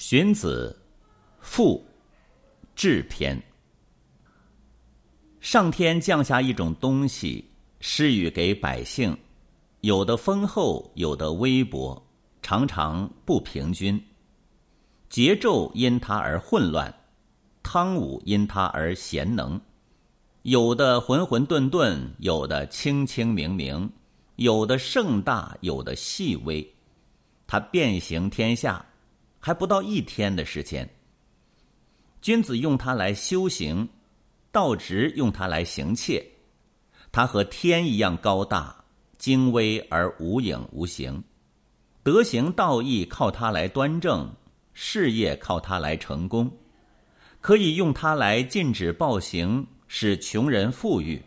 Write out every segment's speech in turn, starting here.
荀子，赋，志篇。上天降下一种东西，施予给百姓，有的丰厚，有的微薄，常常不平均。桀纣因他而混乱，汤武因他而贤能。有的浑浑沌沌，有的清清明明，有的盛大，有的细微。他遍行天下。还不到一天的时间，君子用它来修行，道直用它来行窃。它和天一样高大，精微而无影无形。德行道义靠它来端正，事业靠它来成功。可以用它来禁止暴行，使穷人富裕，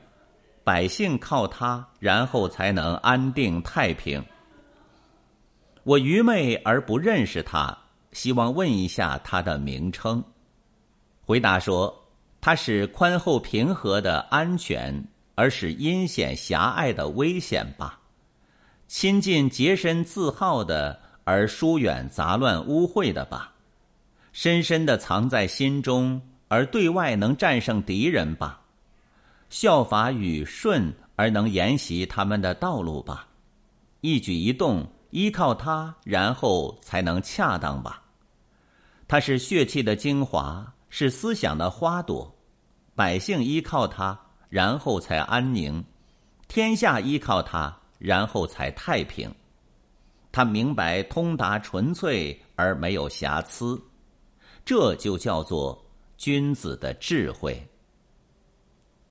百姓靠它，然后才能安定太平。我愚昧而不认识它。希望问一下它的名称。回答说：它是宽厚平和的安全，而是阴险狭隘的危险吧；亲近洁身自好的，而疏远杂乱污秽的吧；深深的藏在心中，而对外能战胜敌人吧；效法禹舜，而能沿袭他们的道路吧；一举一动依靠它，然后才能恰当吧。它是血气的精华，是思想的花朵，百姓依靠它，然后才安宁；天下依靠它，然后才太平。他明白通达纯粹而没有瑕疵，这就叫做君子的智慧。